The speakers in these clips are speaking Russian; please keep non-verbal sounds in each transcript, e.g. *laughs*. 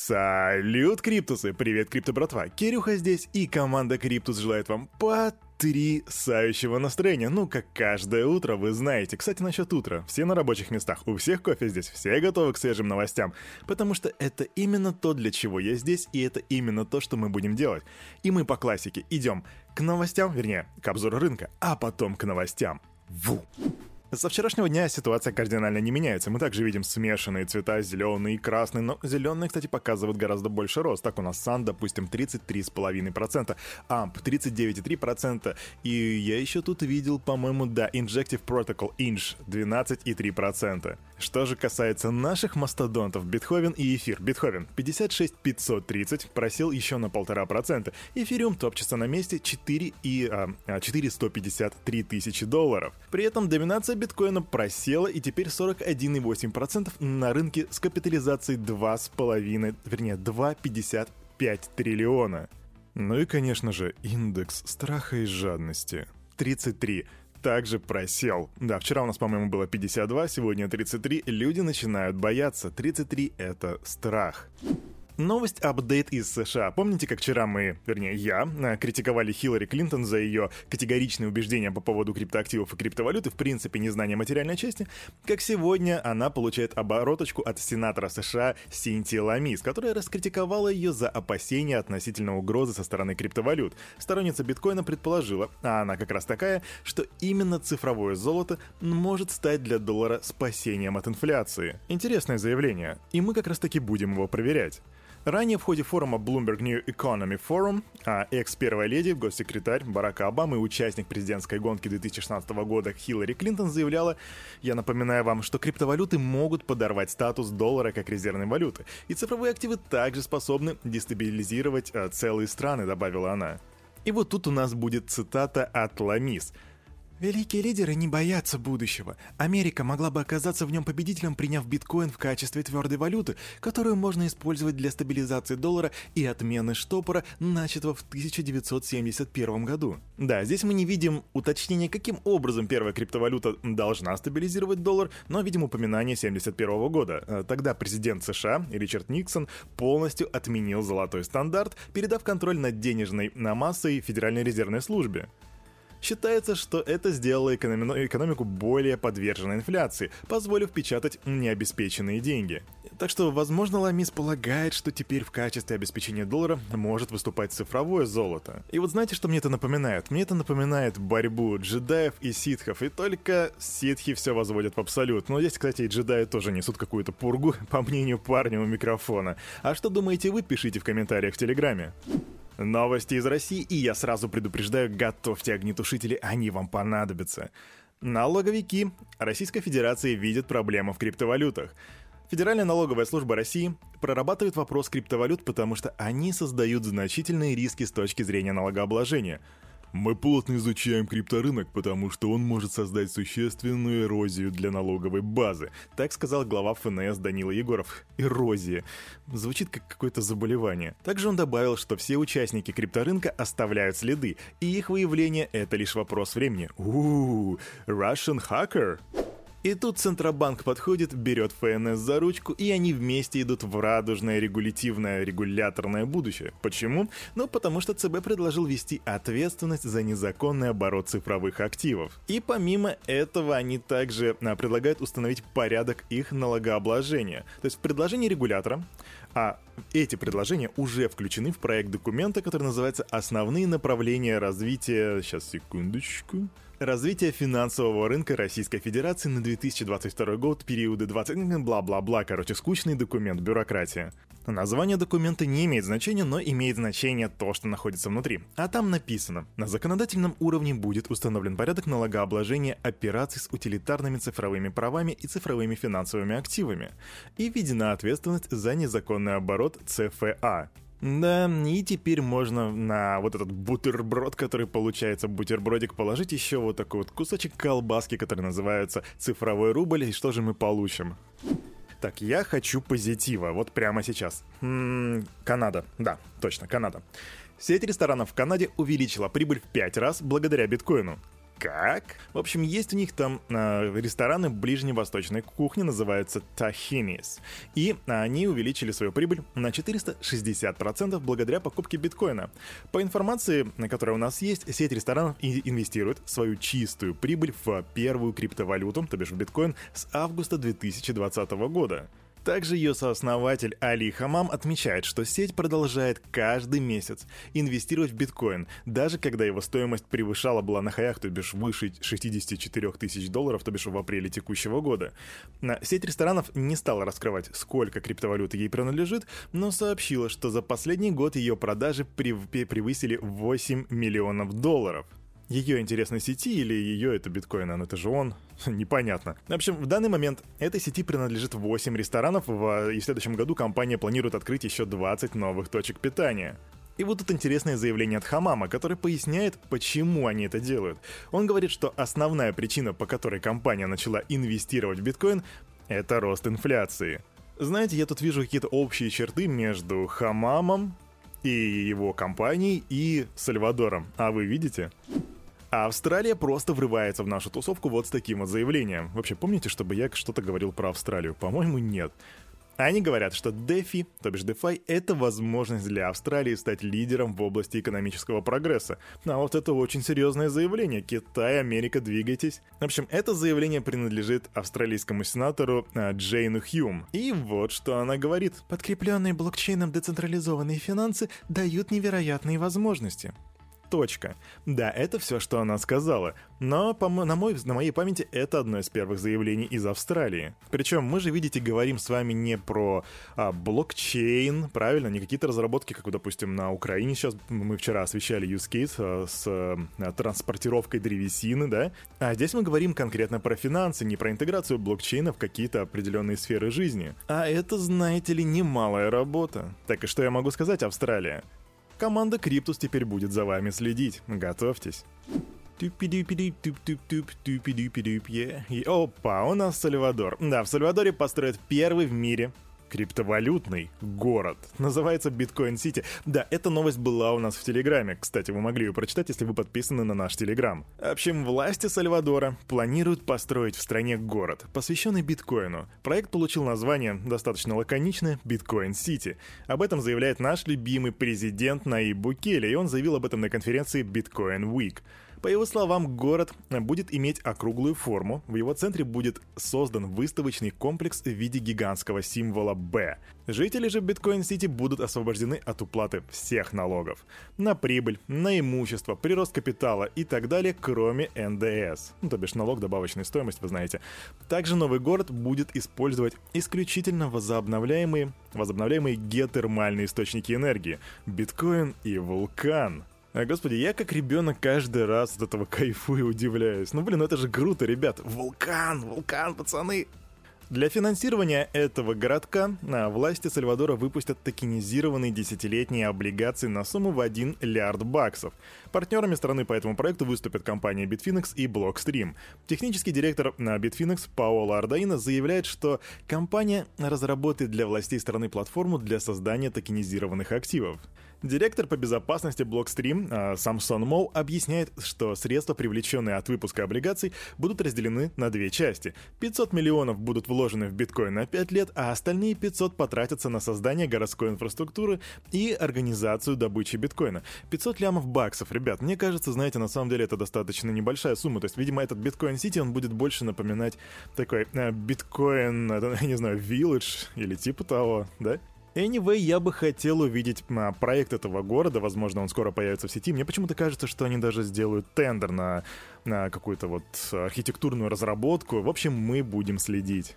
Салют, Криптусы! Привет, Крипто братва! Кирюха здесь, и команда Криптус желает вам потрясающего настроения. Ну, как каждое утро, вы знаете. Кстати, насчет утра. Все на рабочих местах, у всех кофе здесь, все готовы к свежим новостям. Потому что это именно то, для чего я здесь, и это именно то, что мы будем делать. И мы по классике идем к новостям, вернее, к обзору рынка, а потом к новостям. Ву! Со вчерашнего дня ситуация кардинально не меняется. Мы также видим смешанные цвета, зеленый и красный, но зеленые, кстати, показывают гораздо больше рост. Так у нас Сан, допустим, 33,5%, AMP 39,3%, и я еще тут видел, по-моему, да, Injective Protocol, Inch 12,3%. Что же касается наших мастодонтов, Бетховен и Эфир. Бетховен 56,530, просел еще на 1,5%. Эфириум топчется на месте 4 и а, 453 тысячи долларов. При этом доминация биткоина просела и теперь 41,8% на рынке с капитализацией 2,5, вернее 2,55 триллиона. Ну и, конечно же, индекс страха и жадности. 33 также просел. Да, вчера у нас, по-моему, было 52, сегодня 33. Люди начинают бояться. 33 — это страх. Новость апдейт из США. Помните, как вчера мы, вернее я, э, критиковали Хиллари Клинтон за ее категоричные убеждения по поводу криптоактивов и криптовалюты, в принципе, незнание материальной части? Как сегодня она получает обороточку от сенатора США Синтии Ламис, которая раскритиковала ее за опасения относительно угрозы со стороны криптовалют. Сторонница биткоина предположила, а она как раз такая, что именно цифровое золото может стать для доллара спасением от инфляции. Интересное заявление, и мы как раз таки будем его проверять. Ранее в ходе форума Bloomberg New Economy Forum а экс-первая леди, госсекретарь Барака Обамы и участник президентской гонки 2016 года Хиллари Клинтон заявляла, я напоминаю вам, что криптовалюты могут подорвать статус доллара как резервной валюты, и цифровые активы также способны дестабилизировать а, целые страны, добавила она. И вот тут у нас будет цитата от Ламис – Великие лидеры не боятся будущего. Америка могла бы оказаться в нем победителем, приняв биткоин в качестве твердой валюты, которую можно использовать для стабилизации доллара и отмены штопора, начатого в 1971 году. Да, здесь мы не видим уточнения, каким образом первая криптовалюта должна стабилизировать доллар, но видим упоминание 1971 года. Э, тогда президент США Ричард Никсон полностью отменил золотой стандарт, передав контроль над денежной на массой Федеральной резервной службе. Считается, что это сделало экономику более подверженной инфляции, позволив печатать необеспеченные деньги. Так что, возможно, Ламис полагает, что теперь в качестве обеспечения доллара может выступать цифровое золото. И вот знаете, что мне это напоминает? Мне это напоминает борьбу джедаев и ситхов, и только ситхи все возводят в абсолют. Но здесь, кстати, и джедаи тоже несут какую-то пургу, *laughs* по мнению парня у микрофона. А что думаете вы, пишите в комментариях в Телеграме. Новости из России, и я сразу предупреждаю, готовьте огнетушители, они вам понадобятся. Налоговики Российской Федерации видят проблему в криптовалютах. Федеральная налоговая служба России прорабатывает вопрос криптовалют, потому что они создают значительные риски с точки зрения налогообложения – мы плотно изучаем крипторынок, потому что он может создать существенную эрозию для налоговой базы. Так сказал глава ФНС Данила Егоров. Эрозия. Звучит как какое-то заболевание. Также он добавил, что все участники крипторынка оставляют следы, и их выявление — это лишь вопрос времени. Ууу, Russian hacker? И тут Центробанк подходит, берет ФНС за ручку, и они вместе идут в радужное регулятивное регуляторное будущее. Почему? Ну, потому что ЦБ предложил вести ответственность за незаконный оборот цифровых активов. И помимо этого они также а, предлагают установить порядок их налогообложения. То есть в предложении регулятора а эти предложения уже включены в проект документа, который называется «Основные направления развития...» Сейчас, секундочку развитие финансового рынка Российской Федерации на 2022 год, периоды 20... бла-бла-бла, короче, скучный документ, бюрократия. Название документа не имеет значения, но имеет значение то, что находится внутри. А там написано, на законодательном уровне будет установлен порядок налогообложения операций с утилитарными цифровыми правами и цифровыми финансовыми активами и введена ответственность за незаконный оборот ЦФА. Да, и теперь можно на вот этот бутерброд, который получается бутербродик, положить еще вот такой вот кусочек колбаски, который называется цифровой рубль, и что же мы получим? Так, я хочу позитива, вот прямо сейчас. М-м, Канада, да, точно, Канада. Сеть ресторанов в Канаде увеличила прибыль в 5 раз благодаря биткоину. Как? В общем, есть у них там э, рестораны ближневосточной кухни, называются Tahinis. И они увеличили свою прибыль на 460% благодаря покупке биткоина. По информации, которая у нас есть, сеть ресторанов инвестирует свою чистую прибыль в первую криптовалюту, то бишь в биткоин, с августа 2020 года. Также ее сооснователь Али Хамам отмечает, что сеть продолжает каждый месяц инвестировать в биткоин, даже когда его стоимость превышала была на хаях, то бишь выше 64 тысяч долларов, то бишь в апреле текущего года. Сеть ресторанов не стала раскрывать, сколько криптовалюты ей принадлежит, но сообщила, что за последний год ее продажи превысили 8 миллионов долларов ее интересной сети или ее это биткоин, а это же он, *laughs* непонятно. В общем, в данный момент этой сети принадлежит 8 ресторанов, и в следующем году компания планирует открыть еще 20 новых точек питания. И вот тут интересное заявление от Хамама, который поясняет, почему они это делают. Он говорит, что основная причина, по которой компания начала инвестировать в биткоин, это рост инфляции. Знаете, я тут вижу какие-то общие черты между Хамамом и его компанией и Сальвадором. А вы видите? А Австралия просто врывается в нашу тусовку вот с таким вот заявлением. Вообще, помните, чтобы я что-то говорил про Австралию? По-моему, нет. Они говорят, что DeFi, то бишь DeFi, это возможность для Австралии стать лидером в области экономического прогресса. А вот это очень серьезное заявление. Китай, Америка, двигайтесь. В общем, это заявление принадлежит австралийскому сенатору а, Джейну Хьюм. И вот что она говорит. Подкрепленные блокчейном децентрализованные финансы дают невероятные возможности. Точка. Да, это все, что она сказала. Но, по на, мой, на моей памяти, это одно из первых заявлений из Австралии. Причем мы же, видите, говорим с вами не про а, блокчейн, правильно, не какие-то разработки, как, допустим, на Украине сейчас. Мы вчера освещали use case а, с а, транспортировкой древесины, да? А здесь мы говорим конкретно про финансы, не про интеграцию блокчейна в какие-то определенные сферы жизни. А это, знаете ли, немалая работа. Так и что я могу сказать, Австралия? Команда Криптус теперь будет за вами следить. Готовьтесь. Опа, у нас Сальвадор. Да, в Сальвадоре построят первый в мире криптовалютный город. Называется Bitcoin City. Да, эта новость была у нас в Телеграме. Кстати, вы могли ее прочитать, если вы подписаны на наш Телеграм. В общем, власти Сальвадора планируют построить в стране город, посвященный биткоину. Проект получил название, достаточно лаконичное, Bitcoin City. Об этом заявляет наш любимый президент Найиб Букеле, и он заявил об этом на конференции Bitcoin Week. По его словам, город будет иметь округлую форму. В его центре будет создан выставочный комплекс в виде гигантского символа «B». Жители же Биткоин-Сити будут освобождены от уплаты всех налогов. На прибыль, на имущество, прирост капитала и так далее, кроме НДС. Ну, то бишь налог добавочной стоимости, вы знаете. Также новый город будет использовать исключительно возобновляемые, возобновляемые геотермальные источники энергии. Биткоин и вулкан. А, господи, я как ребенок каждый раз от этого кайфую и удивляюсь. Ну, блин, ну это же круто, ребят. Вулкан, вулкан, пацаны. Для финансирования этого городка на власти Сальвадора выпустят токенизированные десятилетние облигации на сумму в 1 миллиард баксов. Партнерами страны по этому проекту выступят компания Bitfinex и Blockstream. Технический директор на Bitfinex Паоло Ардаина заявляет, что компания разработает для властей страны платформу для создания токенизированных активов. Директор по безопасности Blockstream а, Самсон Моу объясняет, что средства, привлеченные от выпуска облигаций, будут разделены на две части. 500 миллионов будут вложены в биткоин на 5 лет, а остальные 500 потратятся на создание городской инфраструктуры и организацию добычи биткоина. 500 лямов баксов, ребят, мне кажется, знаете, на самом деле это достаточно небольшая сумма. То есть, видимо, этот биткоин Сити, он будет больше напоминать такой э, биткоин, *laughs* я не знаю, Village или типа того, да? Anyway, я бы хотел увидеть а, проект этого города, возможно, он скоро появится в сети. Мне почему-то кажется, что они даже сделают тендер на, на какую-то вот архитектурную разработку. В общем, мы будем следить.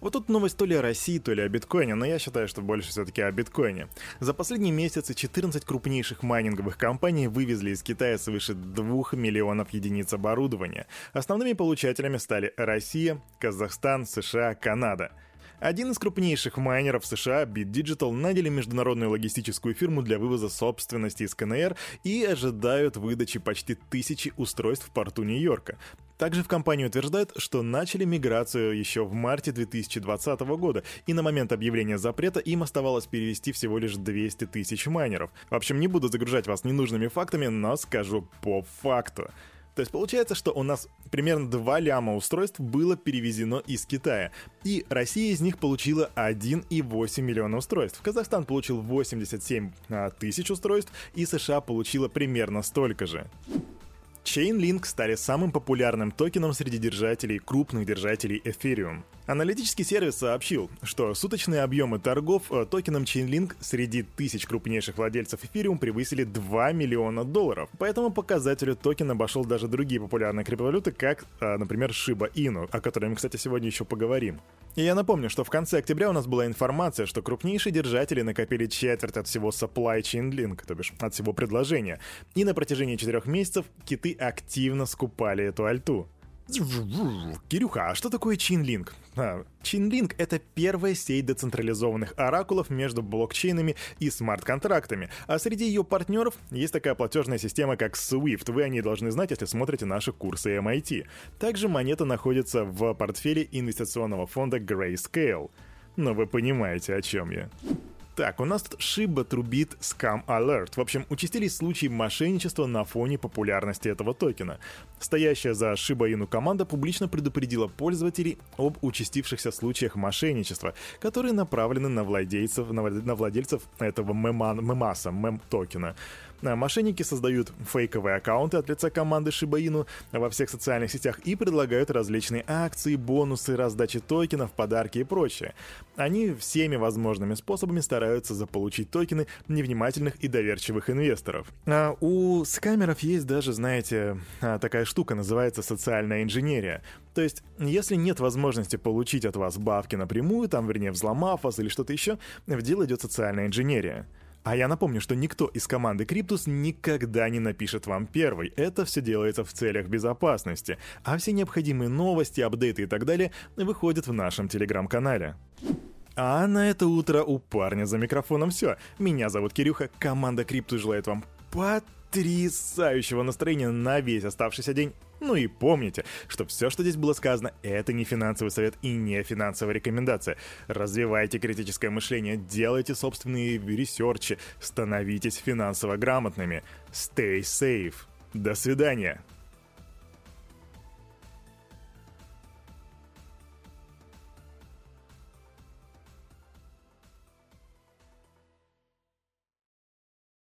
Вот тут новость то ли о России, то ли о биткоине, но я считаю, что больше все-таки о биткоине. За последние месяцы 14 крупнейших майнинговых компаний вывезли из Китая свыше 2 миллионов единиц оборудования. Основными получателями стали Россия, Казахстан, США, Канада – один из крупнейших майнеров США, Bit Digital, наняли международную логистическую фирму для вывоза собственности из КНР и ожидают выдачи почти тысячи устройств в порту Нью-Йорка. Также в компании утверждают, что начали миграцию еще в марте 2020 года, и на момент объявления запрета им оставалось перевести всего лишь 200 тысяч майнеров. В общем, не буду загружать вас ненужными фактами, но скажу по факту. То есть получается, что у нас примерно 2 ляма устройств было перевезено из Китая. И Россия из них получила 1,8 миллиона устройств. Казахстан получил 87 а, тысяч устройств, и США получила примерно столько же. Chainlink стали самым популярным токеном среди держателей, крупных держателей Ethereum. Аналитический сервис сообщил, что суточные объемы торгов э, токеном Chainlink среди тысяч крупнейших владельцев Ethereum превысили 2 миллиона долларов. По этому показателю токен обошел даже другие популярные криптовалюты, как, э, например, Shiba Inu, о которой мы, кстати, сегодня еще поговорим. И я напомню, что в конце октября у нас была информация, что крупнейшие держатели накопили четверть от всего supply Chainlink, то бишь от всего предложения. И на протяжении четырех месяцев киты активно скупали эту альту. Кирюха, а что такое Chainlink? А, Chainlink — это первая сеть децентрализованных оракулов между блокчейнами и смарт-контрактами, а среди ее партнеров есть такая платежная система, как Swift. Вы о ней должны знать, если смотрите наши курсы MIT. Также монета находится в портфеле инвестиционного фонда Grayscale. Но вы понимаете, о чем я. Так, у нас тут Шиба трубит Scam Alert. В общем, участились случаи мошенничества на фоне популярности этого токена. Стоящая за Shiba Inu команда публично предупредила пользователей об участившихся случаях мошенничества, которые направлены на владельцев, на владельцев этого меман, мемаса, мем-токена. Э, мошенники создают фейковые аккаунты от лица команды Inu во всех социальных сетях и предлагают различные акции, бонусы, раздачи токенов, подарки и прочее. Они всеми возможными способами стараются заполучить токены невнимательных и доверчивых инвесторов. А у скамеров есть даже, знаете, а, такая штука, называется социальная инженерия. То есть, если нет возможности получить от вас бабки напрямую, там, вернее, взломав вас или что-то еще, в дело идет социальная инженерия. А я напомню, что никто из команды Криптус никогда не напишет вам первый. Это все делается в целях безопасности. А все необходимые новости, апдейты и так далее выходят в нашем телеграм-канале. А на это утро у парня за микрофоном все. Меня зовут Кирюха, команда Криптус желает вам потрясающего настроения на весь оставшийся день ну и помните, что все, что здесь было сказано, это не финансовый совет и не финансовая рекомендация. Развивайте критическое мышление, делайте собственные ресерчи, становитесь финансово грамотными. Stay safe. До свидания.